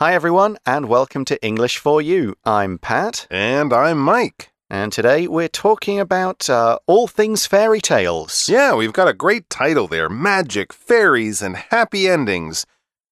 Hi, everyone, and welcome to English for You. I'm Pat, And I'm Mike. and today we're talking about uh, all things fairy tales. Yeah, we've got a great title there Magic, Fairies, and Happy Endings.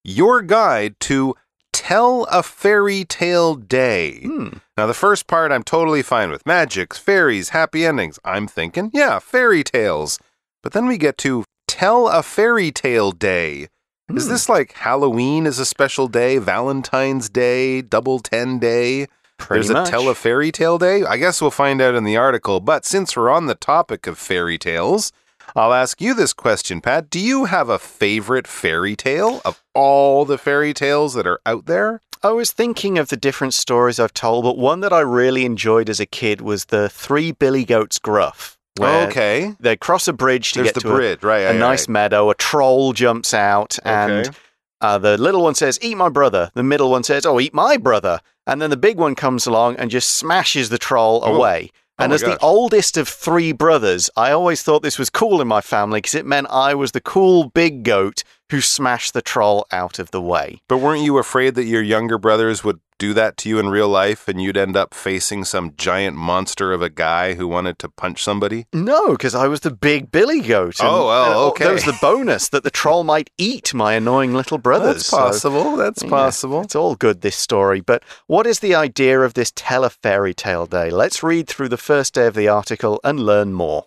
Your guide to Tell a Fairy Tale Day. Hmm. Now, the first part I'm totally fine with magic, fairies, happy endings. I'm thinking, yeah, fairy tales. But then we get to Tell a Fairy Tale Day. Is Hmm. this like Halloween is a special day, Valentine's Day, Double Ten Day? Pretty There's much. a tell a fairy tale day? I guess we'll find out in the article. But since we're on the topic of fairy tales, I'll ask you this question, Pat. Do you have a favorite fairy tale of all the fairy tales that are out there? I was thinking of the different stories I've told, but one that I really enjoyed as a kid was the Three Billy Goats Gruff. Okay. They cross a bridge to There's get the to a- bridge, right? a, nice right. meadow. A troll jumps out, and Okay. uh, the little one says, Eat my brother. The middle one says, Oh, eat my brother. And then the big one comes along and just smashes the troll Oh. away. Oh And as the oldest of three brothers, I always thought this was cool in my family because it meant I was the cool big goat who smashed the troll out of the way. But weren't you afraid that your younger brothers would do that to you in real life and you'd end up facing some giant monster of a guy who wanted to punch somebody? No, because I was the big Billy goat. and- Oh, well, and oh, okay. There was the bonus that the troll might eat my annoying little brothers. That's so- possible. That's Yeah, possible. It's all good, this story. But what is the idea of this Tell a Fairy Tale Day? Let's read through the first day of the article and learn more.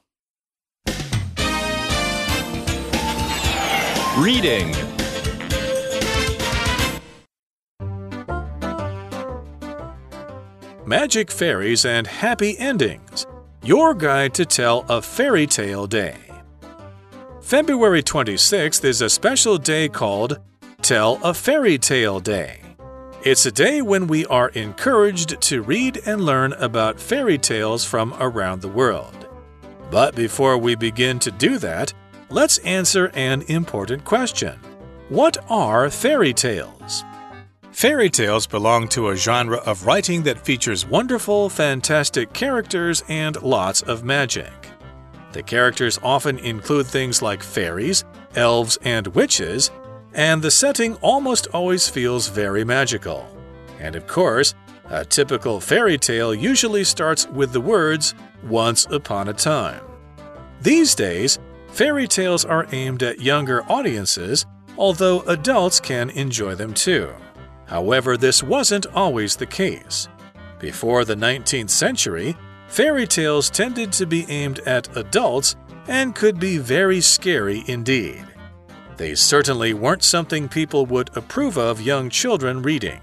Reading. Magic Fairies and Happy Endings. Your guide to tell a fairy tale day. February 26th is a special day called Tell a Fairy Tale Day. It's a day when we are encouraged to read and learn about fairy tales from around the world. But before we begin to do that, let's answer an important question What are fairy tales? Fairy tales belong to a genre of writing that features wonderful, fantastic characters and lots of magic. The characters often include things like fairies, elves, and witches, and the setting almost always feels very magical. And of course, a typical fairy tale usually starts with the words, Once upon a time. These days, fairy tales are aimed at younger audiences, although adults can enjoy them too. However, this wasn't always the case. Before the 19th century, fairy tales tended to be aimed at adults and could be very scary indeed. They certainly weren't something people would approve of young children reading.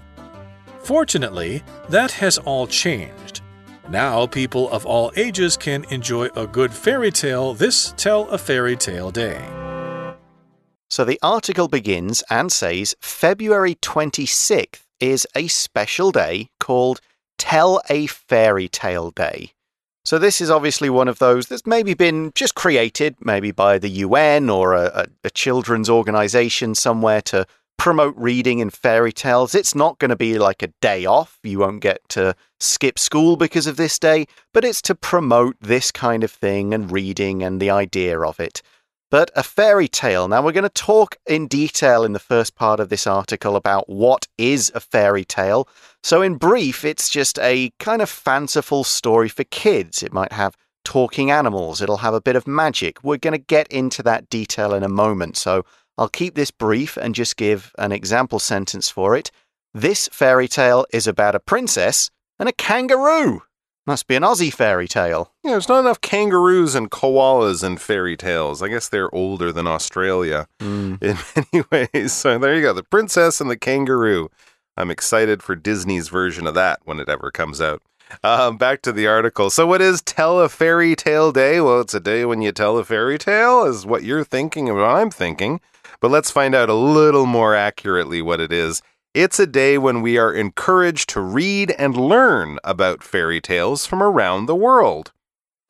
Fortunately, that has all changed. Now, people of all ages can enjoy a good fairy tale this Tell a Fairy Tale Day. So the article begins and says February 26th is a special day called Tell a Fairy Tale Day. So this is obviously one of those that's maybe been just created, maybe by the UN or a, a, a children's organization somewhere to promote reading and fairy tales. It's not going to be like a day off. You won't get to skip school because of this day, but it's to promote this kind of thing and reading and the idea of it. But a fairy tale. Now, we're going to talk in detail in the first part of this article about what is a fairy tale. So, in brief, it's just a kind of fanciful story for kids. It might have talking animals, it'll have a bit of magic. We're going to get into that detail in a moment. So, I'll keep this brief and just give an example sentence for it. This fairy tale is about a princess and a kangaroo. Must be an Aussie fairy tale. Yeah, there's not enough kangaroos and koalas in fairy tales. I guess they're older than Australia in many ways. So there you go, the princess and the kangaroo. I'm excited for Disney's version of that when it ever comes out. Um, back to the article. So, what is Tell a Fairy Tale Day? Well, it's a day when you tell a fairy tale, is what you're thinking and what I'm thinking. But let's find out a little more accurately what it is. It's a day when we are encouraged to read and learn about fairy tales from around the world.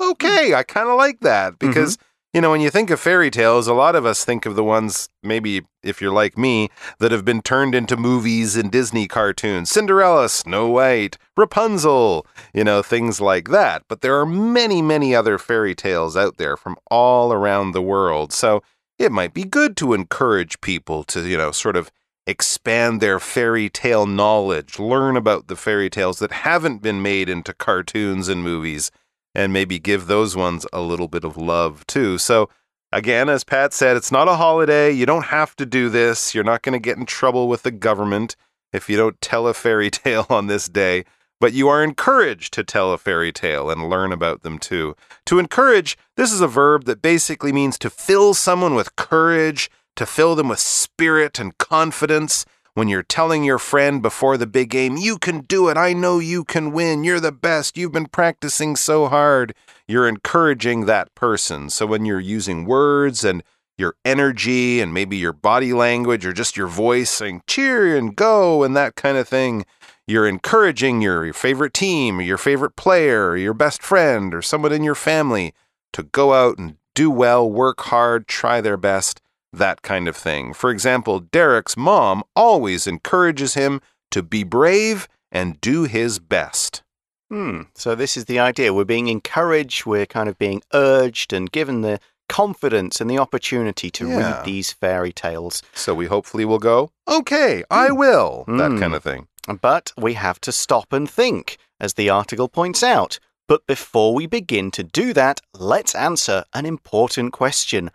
Okay, I kind of like that mm-hmm. because, you know, when you think of fairy tales, a lot of us think of the ones, maybe if you're like me, that have been turned into movies and Disney cartoons Cinderella, Snow White, Rapunzel, you know, things like that. But there are many, many other fairy tales out there from all around the world. So it might be good to encourage people to, you know, sort of expand their fairy tale knowledge, learn about the fairy tales that haven't been made into cartoons and movies, and maybe give those ones a little bit of love too. So, again, as Pat said, it's not a holiday. You don't have to do this. You're not going to get in trouble with the government if you don't tell a fairy tale on this day. But you are encouraged to tell a fairy tale and learn about them too. To encourage, this is a verb that basically means to fill someone with courage, to fill them with spirit and confidence. When you're telling your friend before the big game, you can do it, I know you can win, you're the best, you've been practicing so hard, you're encouraging that person. So when you're using words and your energy and maybe your body language or just your voice saying cheer and go and that kind of thing, you're encouraging your, your favorite team or your favorite player or your best friend or someone in your family to go out and do well, work hard, try their best that kind of thing. For example, Derek's mom always encourages him to be brave and do his best. Hmm. So this is the idea. We're being encouraged, we're kind of being urged and given the confidence and the opportunity to Yeah. read these fairy tales. So we hopefully will go, okay, I will, that Mm. kind of thing. But we have to stop and think, as the article points out. But before we begin to do that, let's answer an important question.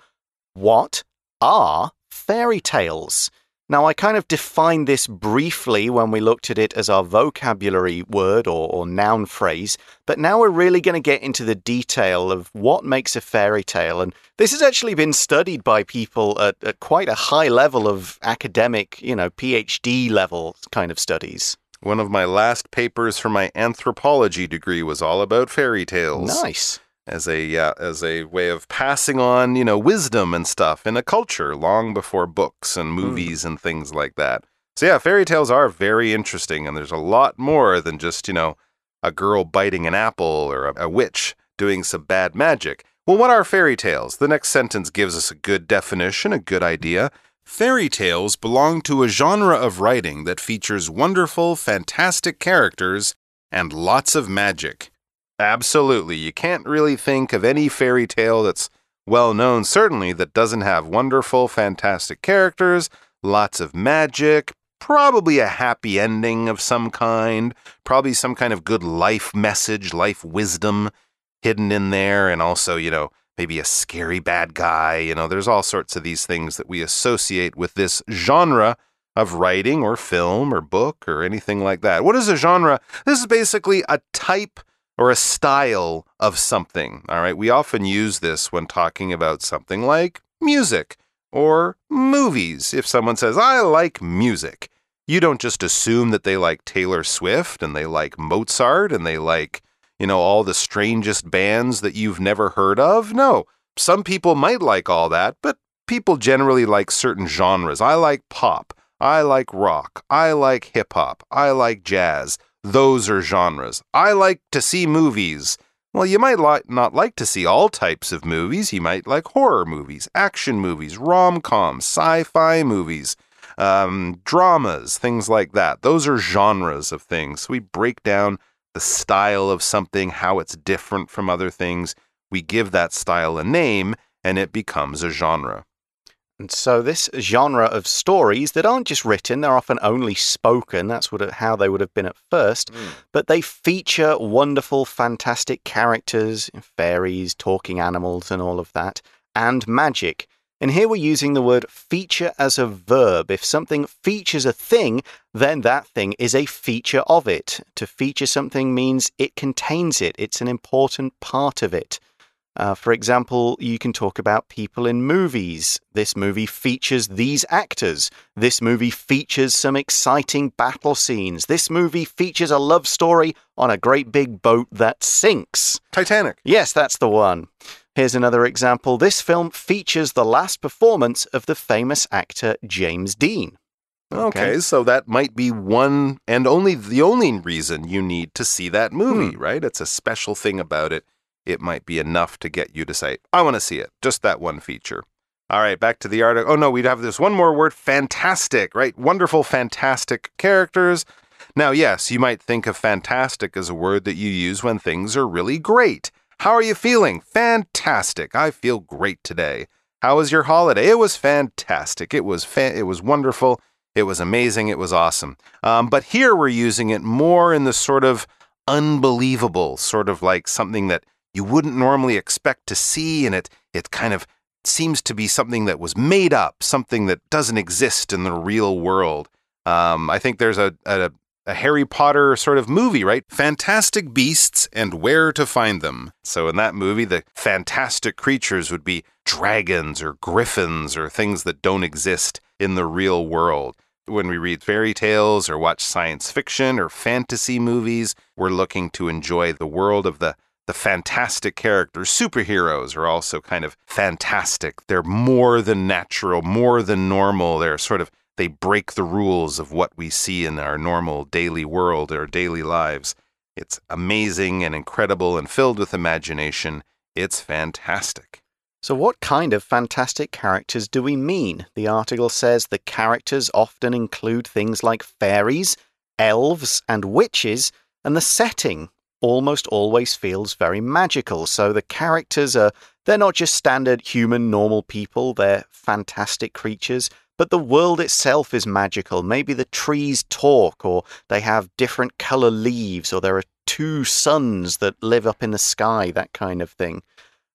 What are fairy tales? Now, I kind of defined this briefly when we looked at it as our vocabulary word or, or noun phrase, but now we're really going to get into the detail of what makes a fairy tale. And this has actually been studied by people at, at quite a high level of academic, you know, PhD level kind of studies. One of my last papers for my anthropology degree was all about fairy tales. Nice. As a uh, as a way of passing on you know wisdom and stuff in a culture long before books and movies and things like that. So yeah, fairy tales are very interesting, and there's a lot more than just you know a girl biting an apple or a, a witch doing some bad magic. Well, what are fairy tales? The next sentence gives us a good definition, a good idea. Fairy tales belong to a genre of writing that features wonderful, fantastic characters and lots of magic. Absolutely. You can't really think of any fairy tale that's well known, certainly, that doesn't have wonderful, fantastic characters, lots of magic, probably a happy ending of some kind, probably some kind of good life message, life wisdom hidden in there, and also, you know, maybe a scary bad guy. You know, there's all sorts of these things that we associate with this genre of writing or film or book or anything like that. What is a genre? This is basically a type or a style of something. All right. We often use this when talking about something like music or movies. If someone says, I like music, you don't just assume that they like Taylor Swift and they like Mozart and they like, you know, all the strangest bands that you've never heard of. No. Some people might like all that, but people generally like certain genres. I like pop. I like rock. I like hip hop. I like jazz. Those are genres. I like to see movies. Well, you might li- not like to see all types of movies. You might like horror movies, action movies, rom coms, sci fi movies, um, dramas, things like that. Those are genres of things. So we break down the style of something, how it's different from other things. We give that style a name, and it becomes a genre. And so, this genre of stories that aren't just written, they're often only spoken. That's what, how they would have been at first. Hmm. But they feature wonderful, fantastic characters, fairies, talking animals, and all of that, and magic. And here we're using the word feature as a verb. If something features a thing, then that thing is a feature of it. To feature something means it contains it, it's an important part of it. Uh, for example, you can talk about people in movies. This movie features these actors. This movie features some exciting battle scenes. This movie features a love story on a great big boat that sinks. Titanic. Yes, that's the one. Here's another example. This film features the last performance of the famous actor James Dean. Okay. so that might be one and only the only reason you need to see that movie, Hmm. right? It's a special thing about it. It might be enough to get you to say, I want to see it. Just that one feature. All right, back to the article. Oh, no, we'd have this one more word fantastic, right? Wonderful, fantastic characters. Now, yes, you might think of fantastic as a word that you use when things are really great. How are you feeling? Fantastic. I feel great today. How was your holiday? It was fantastic. It was fa- it was wonderful. It was amazing. It was awesome. Um, but here we're using it more in the sort of unbelievable, sort of like something that you wouldn't normally expect to see, and it it kind of seems to be something that was made up, something that doesn't exist in the real world. Um, I think there's a, a a Harry Potter sort of movie, right? Fantastic beasts and where to find them. So in that movie, the fantastic creatures would be dragons or griffins or things that don't exist in the real world. When we read fairy tales or watch science fiction or fantasy movies, we're looking to enjoy the world of the the fantastic characters. Superheroes are also kind of fantastic. They're more than natural, more than normal. They're sort of they break the rules of what we see in our normal daily world, our daily lives. It's amazing and incredible and filled with imagination. It's fantastic. So, what kind of fantastic characters do we mean? The article says the characters often include things like fairies, elves, and witches, and the setting almost always feels very magical. So, the characters are, they're not just standard human, normal people, they're fantastic creatures. But the world itself is magical. Maybe the trees talk, or they have different color leaves, or there are two suns that live up in the sky, that kind of thing.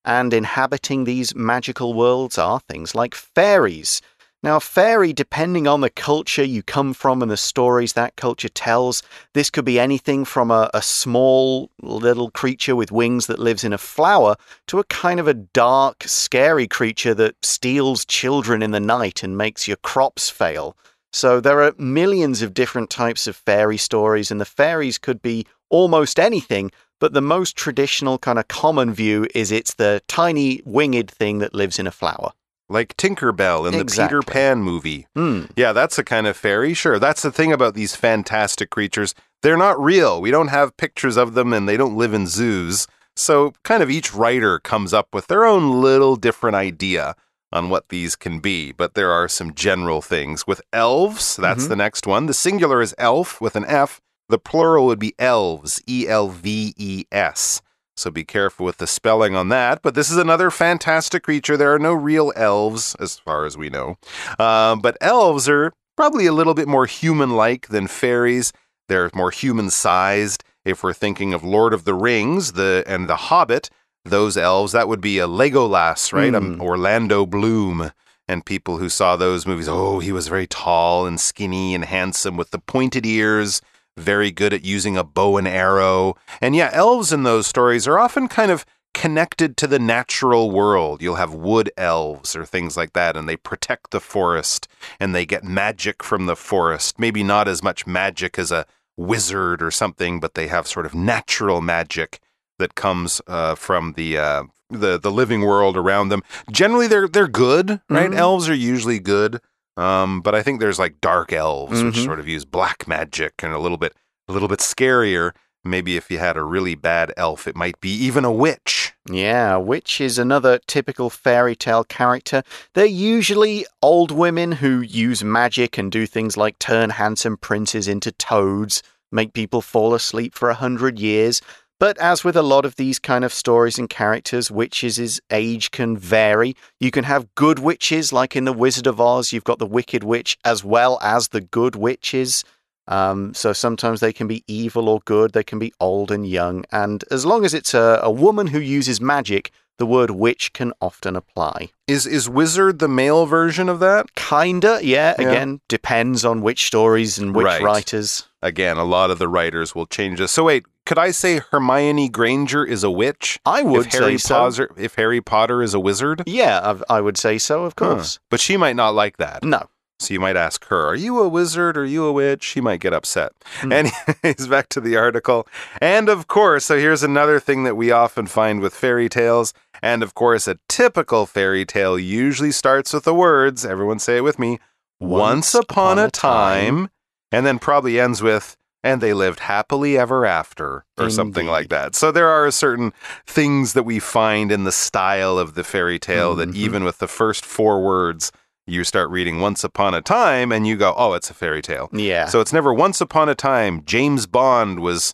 And inhabiting these magical worlds are things like fairies. Now, fairy, depending on the culture you come from and the stories that culture tells, this could be anything from a, a, small little creature with wings that lives in a flower to a kind of a dark, scary creature that steals children in the night and makes your crops fail. So there are millions of different types of fairy stories, and the fairies could be almost anything, but the most traditional kind of common view is it's the tiny winged thing that lives in a flower like Tinkerbell in exactly. the Peter Pan movie. Mm. Yeah, that's a kind of fairy. Sure, that's the thing about these fantastic creatures. They're not real. We don't have pictures of them and they don't live in zoos. So, kind of each writer comes up with their own little different idea on what these can be, but there are some general things. With elves, that's Mm-hmm. the next one. The singular is elf with an F. The plural would be elves, E L V E S. So be careful with the spelling on that. But this is another fantastic creature. There are no real elves, as far as we know. Um, but elves are probably a little bit more human like than fairies. They're more human sized. If we're thinking of Lord of the Rings the and The Hobbit, those elves, that would be a Legolas, right? Um, Orlando Bloom. And people who saw those movies, oh, he was very tall and skinny and handsome with the pointed ears very good at using a bow and arrow. And yeah, elves in those stories are often kind of connected to the natural world. You'll have wood elves or things like that, and they protect the forest and they get magic from the forest. Maybe not as much magic as a wizard or something, but they have sort of natural magic that comes uh, from the. Uh, the the living world around them. Generally, they're they're good, right? Mhm. Elves are usually good. Um, but I think there's like dark elves, which Mhm. sort of use black magic and a little bit a little bit scarier. Maybe if you had a really bad elf, it might be even a witch. Yeah, witch is another typical fairy tale character. They're usually old women who use magic and do things like turn handsome princes into toads, make people fall asleep for a hundred years. But as with a lot of these kind of stories and characters, witches' age can vary. You can have good witches, like in The Wizard of Oz, you've got the Wicked Witch as well as the good witches. Um, so sometimes they can be evil or good, they can be old and young. And as long as it's a, a woman who uses magic, the word witch can often apply. Is is wizard the male version of that? Kinda, yeah. Yeah. Again, depends on which stories and which Right. writers. Again, a lot of the writers will change this. So wait, could I say Hermione Granger is a witch? I would if Harry say so. Potter, if Harry Potter is a wizard, Yeah, I've, I would say so, of Huh. course. But she might not like that. No. So you might ask her, Are you a wizard? Are you a witch? She might get upset. Hmm. Anyways, back to the article. And of course, so here's another thing that we often find with fairy tales. And of course, a typical fairy tale usually starts with the words, everyone say it with me, once, upon, a time, and then probably ends with, and they lived happily ever after, or something like that. So there are certain things that we find in the style of the fairy tale that Mhm. even with the first four words, you start reading once upon a time and you go, oh, it's a fairy tale. Yeah. So it's never once upon a time James Bond was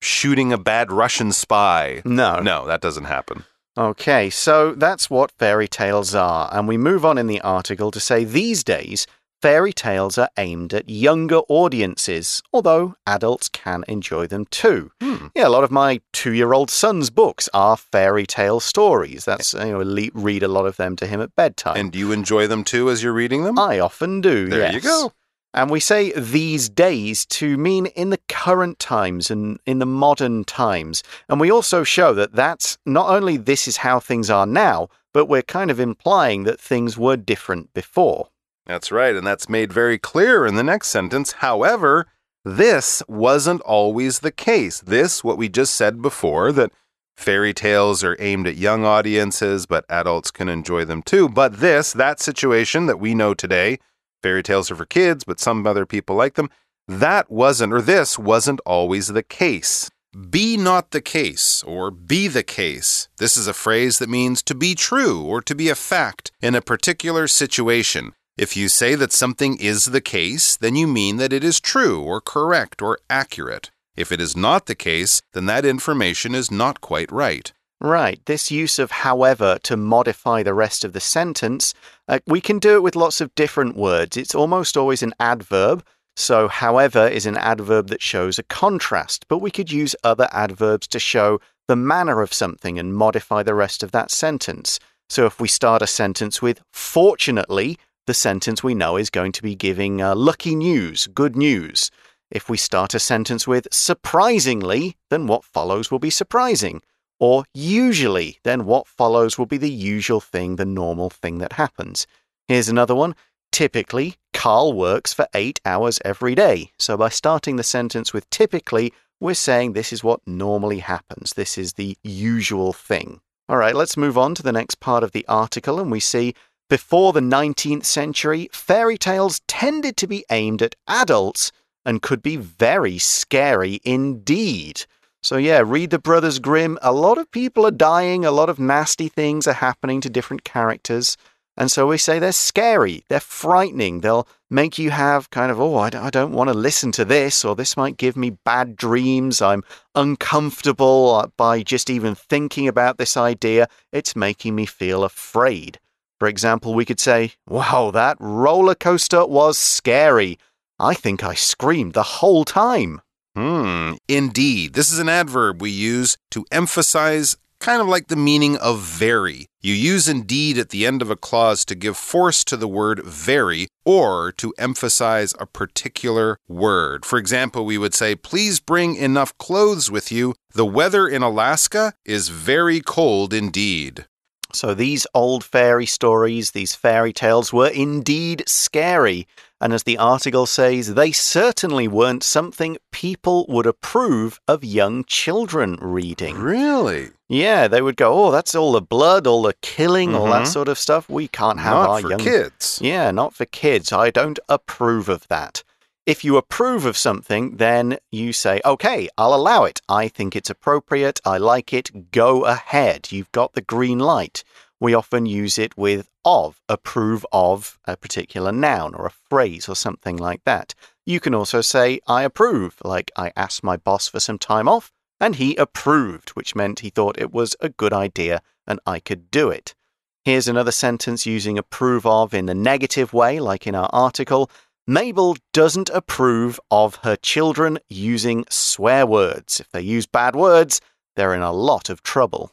shooting a bad Russian spy. no. No, that doesn't happen. Okay, so that's what fairy tales are. And we move on in the article to say these days, fairy tales are aimed at younger audiences, although adults can enjoy them too. Hmm. Yeah, a lot of my two year old son's books are fairy tale stories. That's, you know, I read a lot of them to him at bedtime. And do you enjoy them too as you're reading them? I often do. There you go. And we say these days to mean in the current times and in the modern times. And we also show that that's not only this is how things are now, but we're kind of implying that things were different before. That's right, and that's made very clear in the next sentence. However, this wasn't always the case. This, what we just said before, that fairy tales are aimed at young audiences, but adults can enjoy them too. But this, that situation that we know today, fairy tales are for kids, but some other people like them, that wasn't, or this wasn't always the case. Be not the case, or be the case. This is a phrase that means to be true or to be a fact in a particular situation. If you say that something is the case, then you mean that it is true or correct or accurate. If it is not the case, then that information is not quite right. Right, this use of however to modify the rest of the sentence, uh, we can do it with lots of different words. It's almost always an adverb. So, however is an adverb that shows a contrast, but we could use other adverbs to show the manner of something and modify the rest of that sentence. So, if we start a sentence with fortunately, the sentence we know is going to be giving uh, lucky news, good news. If we start a sentence with surprisingly, then what follows will be surprising. Or usually, then what follows will be the usual thing, the normal thing that happens. Here's another one. Typically, Carl works for eight hours every day. So by starting the sentence with typically, we're saying this is what normally happens. This is the usual thing. All right, let's move on to the next part of the article, and we see before the 19th century, fairy tales tended to be aimed at adults and could be very scary indeed. So, yeah, read the Brothers Grimm. A lot of people are dying, a lot of nasty things are happening to different characters. And so we say they're scary, they're frightening, they'll make you have kind of, oh, I don't want to listen to this, or this might give me bad dreams. I'm uncomfortable uh, by just even thinking about this idea. It's making me feel afraid. For example, we could say, wow, that roller coaster was scary. I think I screamed the whole time. Hmm, indeed. This is an adverb we use to emphasize kind of like the meaning of very. You use indeed at the end of a clause to give force to the word very or to emphasize a particular word. For example, we would say, Please bring enough clothes with you. The weather in Alaska is very cold indeed. So these old fairy stories, these fairy tales were indeed scary. And as the article says, they certainly weren't something people would approve of young children reading. Really? Yeah, they would go, oh, that's all the blood, all the killing, mm -hmm. all that sort of stuff. We can't have not our for young kids. Yeah, not for kids. I don't approve of that. If you approve of something, then you say, okay, I'll allow it. I think it's appropriate. I like it. Go ahead. You've got the green light. We often use it with of, approve of a particular noun or a phrase or something like that. You can also say, I approve, like I asked my boss for some time off and he approved, which meant he thought it was a good idea and I could do it. Here's another sentence using approve of in the negative way, like in our article. Mabel doesn't approve of her children using swear words. If they use bad words, they're in a lot of trouble.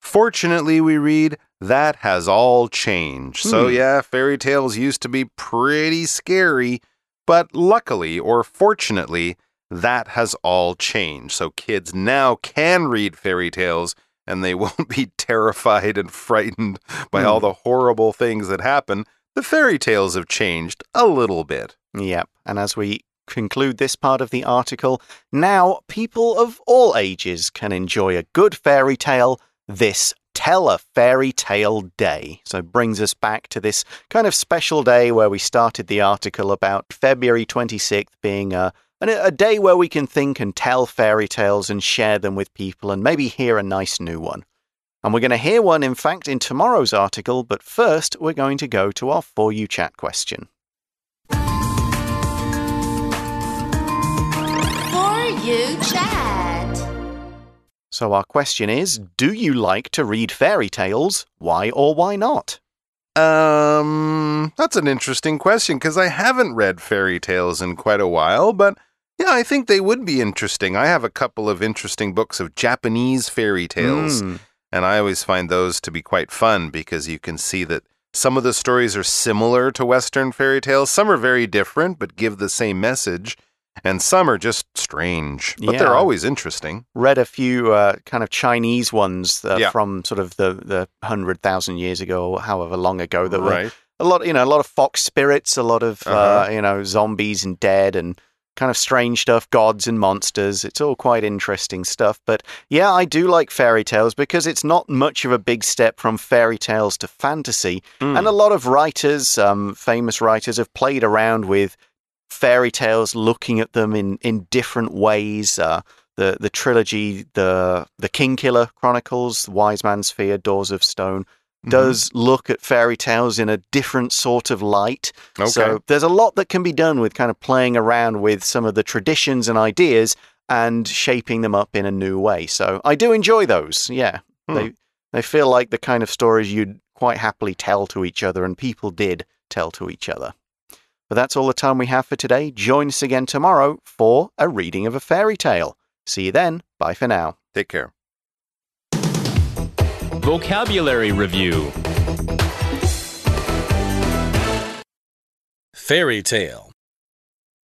Fortunately, we read, that has all changed. Hmm. So, yeah, fairy tales used to be pretty scary, but luckily or fortunately, that has all changed. So, kids now can read fairy tales and they won't be terrified and frightened by all the horrible things that happen the fairy tales have changed a little bit. Yep. And as we conclude this part of the article, now people of all ages can enjoy a good fairy tale this Tell a Fairy Tale Day. So brings us back to this kind of special day where we started the article about February 26th being a a day where we can think and tell fairy tales and share them with people and maybe hear a nice new one. And we're going to hear one, in fact, in tomorrow's article, but first we're going to go to our For You Chat question. For You Chat. So our question is Do you like to read fairy tales? Why or why not? Um, that's an interesting question because I haven't read fairy tales in quite a while, but yeah, I think they would be interesting. I have a couple of interesting books of Japanese fairy tales, Mm. And I always find those to be quite fun because you can see that some of the stories are similar to Western fairy tales. Some are very different but give the same message, and some are just strange, but Yeah. they're always interesting. Read a few uh, kind of Chinese ones uh, Yeah. from sort of the the hundred thousand years ago, or however long ago that were a lot, you know, a lot of fox spirits, a lot of Uh-huh. uh, you know zombies and dead and kind of strange stuff, gods and monsters. It's all quite interesting stuff. But yeah, I do like fairy tales because it's not much of a big step from fairy tales to fantasy, Mm. and a lot of writers, um, famous writers, have played around with fairy tales, looking at them in in different ways. Uh, the the trilogy, the the Kingkiller Chronicles, Wise Man's Fear, Doors of Stone, Mhm. does look at fairy tales in a different sort of light. Okay. So there's a lot that can be done with kind of playing around with some of the traditions and ideas and shaping them up in a new way. So I do enjoy those. Yeah. Hmm. They they feel like the kind of stories you'd quite happily tell to each other and people did tell to each other. But that's all the time we have for today. Join us again tomorrow for a reading of a fairy tale. See you then. Bye for now. Take care. Vocabulary Review Fairy tale.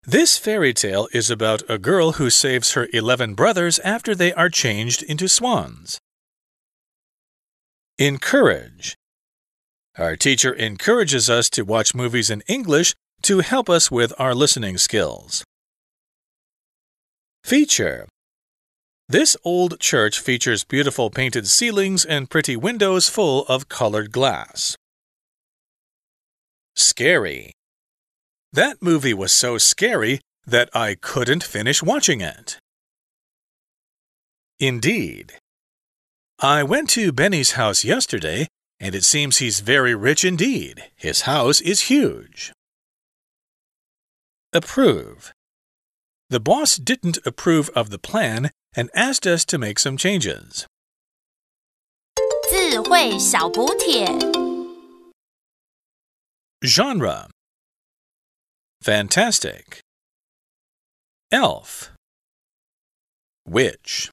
This fairy tale is about a girl who saves her 11 brothers after they are changed into swans. Encourage. Our teacher encourages us to watch movies in English to help us with our listening skills. Feature. This old church features beautiful painted ceilings and pretty windows full of colored glass. Scary. That movie was so scary that I couldn't finish watching it. Indeed. I went to Benny's house yesterday, and it seems he's very rich indeed. His house is huge. Approve. The boss didn't approve of the plan and asked us to make some changes. 智慧小补帖。 Genre Fantastic Elf Witch